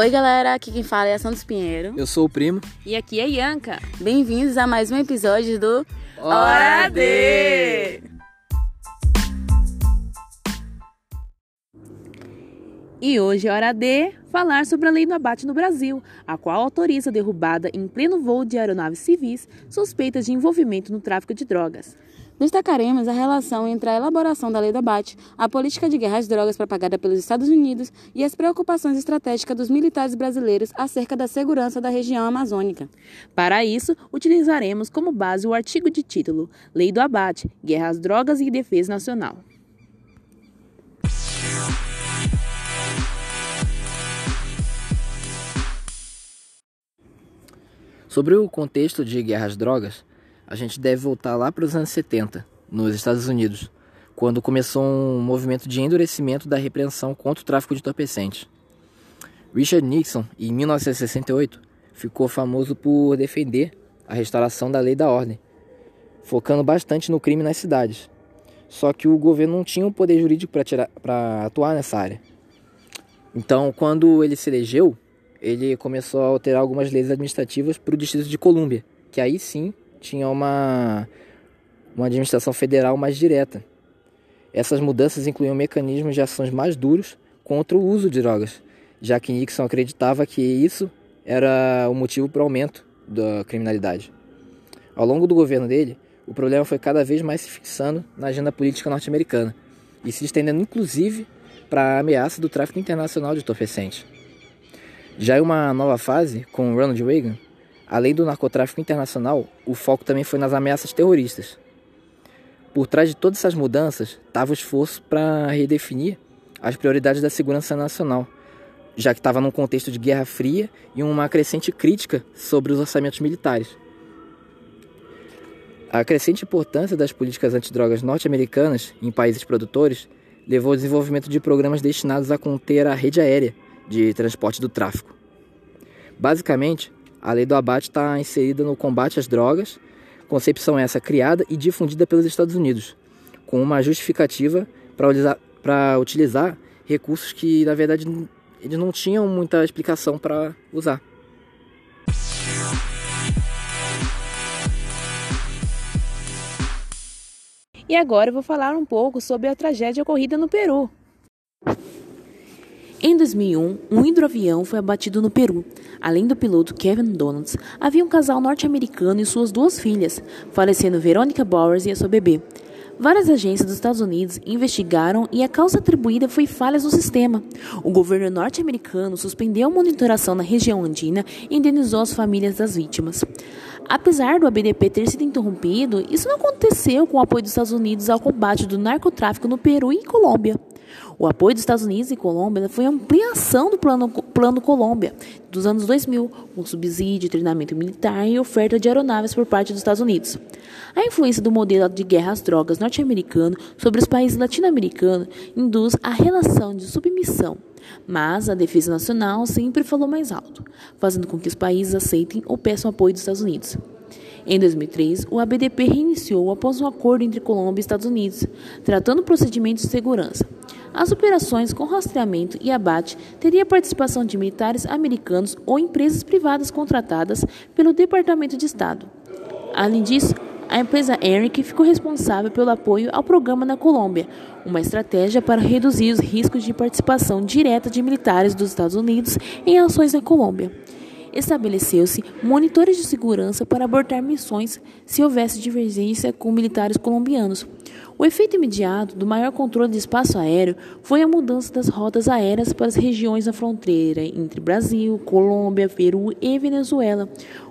Oi, galera, aqui quem fala é a Santos Pinheiro. Eu sou o primo. E aqui é Ianca. Bem-vindos a mais um episódio do Hora D! E hoje é hora de falar sobre a lei do abate no Brasil, a qual autoriza a derrubada em pleno voo de aeronaves civis suspeitas de envolvimento no tráfico de drogas. Destacaremos a relação entre a elaboração da lei do abate, a política de guerra às drogas propagada pelos Estados Unidos e as preocupações estratégicas dos militares brasileiros acerca da segurança da região amazônica. Para isso, utilizaremos como base o artigo de título Lei do Abate, Guerra às Drogas e Defesa Nacional. Sobre o contexto de guerra às drogas, a gente deve voltar lá para os anos 70, nos Estados Unidos, quando começou um movimento de endurecimento da repreensão contra o tráfico de entorpecentes. Richard Nixon, em 1968, ficou famoso por defender a restauração da lei da ordem, focando bastante no crime nas cidades. Só que o governo não tinha o poder jurídico para atuar nessa área. Então, quando ele se elegeu, ele começou a alterar algumas leis administrativas para o Distrito de Colômbia, que aí sim tinha uma, uma administração federal mais direta. Essas mudanças incluíam mecanismos de ações mais duros contra o uso de drogas, já que Nixon acreditava que isso era o motivo para o aumento da criminalidade. Ao longo do governo dele, o problema foi cada vez mais se fixando na agenda política norte-americana e se estendendo inclusive para a ameaça do tráfico internacional de entorpecentes. Já em uma nova fase, com Ronald Reagan, Além do narcotráfico internacional, o foco também foi nas ameaças terroristas. Por trás de todas essas mudanças estava o esforço para redefinir as prioridades da segurança nacional, já que estava num contexto de guerra fria e uma crescente crítica sobre os orçamentos militares. A crescente importância das políticas antidrogas norte-americanas em países produtores levou ao desenvolvimento de programas destinados a conter a rede aérea de transporte do tráfico. Basicamente, a lei do abate está inserida no combate às drogas, concepção essa criada e difundida pelos Estados Unidos, com uma justificativa para utilizar recursos que, na verdade, eles não tinham muita explicação para usar. E agora eu vou falar um pouco sobre a tragédia ocorrida no Peru. Em 2001, um hidroavião foi abatido no Peru. Além do piloto Kevin Donalds, havia um casal norte-americano e suas duas filhas, falecendo Veronica Bowers e a sua bebê. Várias agências dos Estados Unidos investigaram e a causa atribuída foi falhas no sistema. O governo norte-americano suspendeu a monitoração na região andina e indenizou as famílias das vítimas. Apesar do ABDP ter sido interrompido, isso não aconteceu com o apoio dos Estados Unidos ao combate do narcotráfico no Peru e Colômbia. O apoio dos Estados Unidos e Colômbia foi a ampliação do Plano, plano Colômbia dos anos 2000, com subsídio, treinamento militar e oferta de aeronaves por parte dos Estados Unidos. A influência do modelo de guerra às drogas norte-americano sobre os países latino-americanos induz a relação de submissão, mas a defesa nacional sempre falou mais alto, fazendo com que os países aceitem ou peçam apoio dos Estados Unidos. Em 2003, o ABDP reiniciou após um acordo entre Colômbia e Estados Unidos, tratando procedimentos de segurança. As operações com rastreamento e abate teriam participação de militares americanos ou empresas privadas contratadas pelo Departamento de Estado. Além disso, a empresa Eric ficou responsável pelo apoio ao programa na Colômbia, uma estratégia para reduzir os riscos de participação direta de militares dos Estados Unidos em ações na Colômbia estabeleceu-se monitores de segurança para abortar missões se houvesse divergência com militares colombianos. O efeito imediato do maior controle de espaço aéreo foi a mudança das rotas aéreas para as regiões da fronteira entre Brasil, Colômbia, Peru e Venezuela,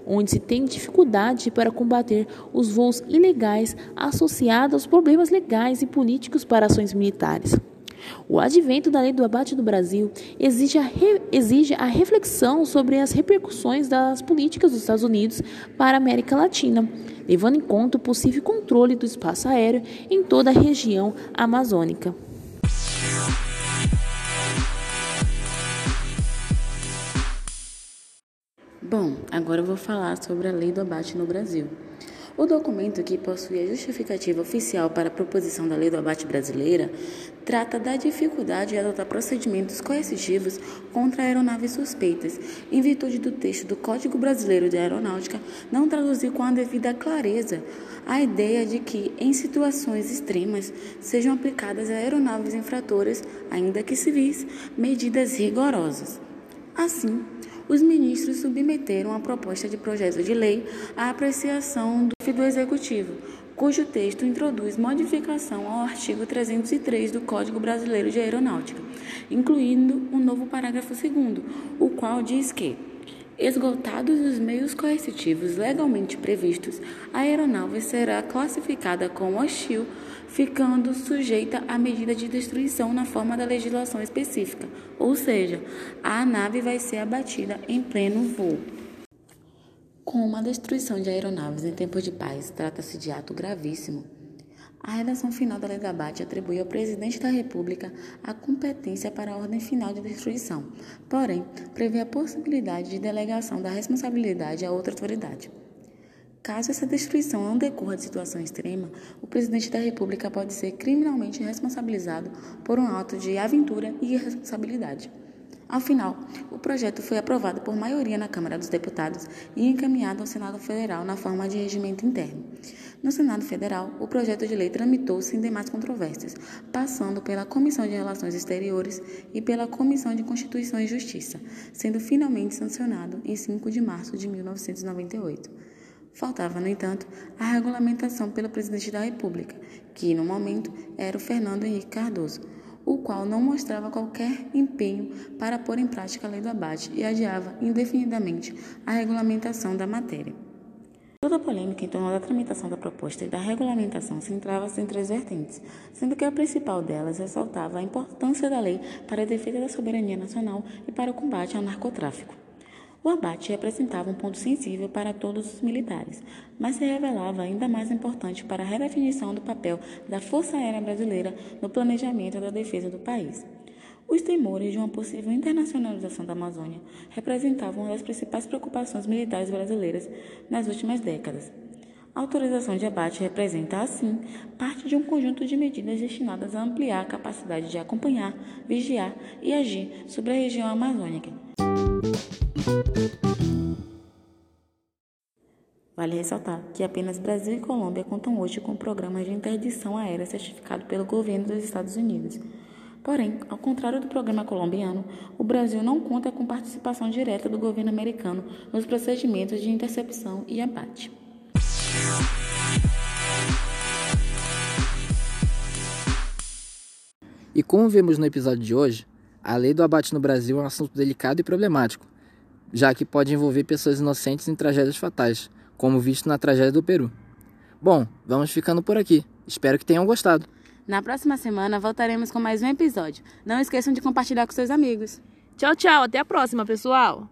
onde se tem dificuldade para combater os voos ilegais associados aos problemas legais e políticos para ações militares. O advento da lei do abate no Brasil exige a, re, exige a reflexão sobre as repercussões das políticas dos Estados Unidos para a América Latina, levando em conta o possível controle do espaço aéreo em toda a região amazônica. Bom, agora eu vou falar sobre a lei do abate no Brasil. O documento, que possui a justificativa oficial para a proposição da lei do abate brasileira, trata da dificuldade de adotar procedimentos coercitivos contra aeronaves suspeitas, em virtude do texto do Código Brasileiro de Aeronáutica não traduzir com a devida clareza a ideia de que, em situações extremas, sejam aplicadas a aeronaves infratoras, ainda que civis, medidas rigorosas. Assim, os ministros submeteram a proposta de projeto de lei à apreciação do Executivo, cujo texto introduz modificação ao artigo 303 do Código Brasileiro de Aeronáutica, incluindo um novo parágrafo 2, o qual diz que Esgotados os meios coercitivos legalmente previstos, a aeronave será classificada como hostil, ficando sujeita à medida de destruição na forma da legislação específica, ou seja, a nave vai ser abatida em pleno voo. Como a destruição de aeronaves em tempos de paz trata-se de ato gravíssimo, a redação final da Lei da Abate atribui ao Presidente da República a competência para a ordem final de destruição, porém, prevê a possibilidade de delegação da responsabilidade a outra autoridade. Caso essa destruição não decorra de situação extrema, o Presidente da República pode ser criminalmente responsabilizado por um ato de aventura e irresponsabilidade. Ao final, o projeto foi aprovado por maioria na Câmara dos Deputados e encaminhado ao Senado Federal na forma de regimento interno. No Senado Federal, o projeto de lei tramitou sem demais controvérsias, passando pela Comissão de Relações Exteriores e pela Comissão de Constituição e Justiça, sendo finalmente sancionado em 5 de março de 1998. Faltava, no entanto, a regulamentação pelo presidente da República, que, no momento, era o Fernando Henrique Cardoso o qual não mostrava qualquer empenho para pôr em prática a lei do abate e adiava indefinidamente a regulamentação da matéria. Toda a polêmica em torno da tramitação da proposta e da regulamentação centrava-se em três vertentes, sendo que a principal delas ressaltava a importância da lei para a defesa da soberania nacional e para o combate ao narcotráfico. O abate representava um ponto sensível para todos os militares, mas se revelava ainda mais importante para a redefinição do papel da Força Aérea Brasileira no planejamento da defesa do país. Os temores de uma possível internacionalização da Amazônia representavam uma das principais preocupações militares brasileiras nas últimas décadas. A autorização de abate representa, assim, parte de um conjunto de medidas destinadas a ampliar a capacidade de acompanhar, vigiar e agir sobre a região amazônica Vale ressaltar que apenas Brasil e Colômbia contam hoje com programas de interdição aérea certificado pelo governo dos Estados Unidos. Porém, ao contrário do programa colombiano, o Brasil não conta com participação direta do governo americano nos procedimentos de intercepção e abate. E como vemos no episódio de hoje, a lei do abate no Brasil é um assunto delicado e problemático, já que pode envolver pessoas inocentes em tragédias fatais, como visto na tragédia do Peru. Bom, vamos ficando por aqui. Espero que tenham gostado. Na próxima semana voltaremos com mais um episódio. Não esqueçam de compartilhar com seus amigos. Tchau, tchau. Até a próxima, pessoal.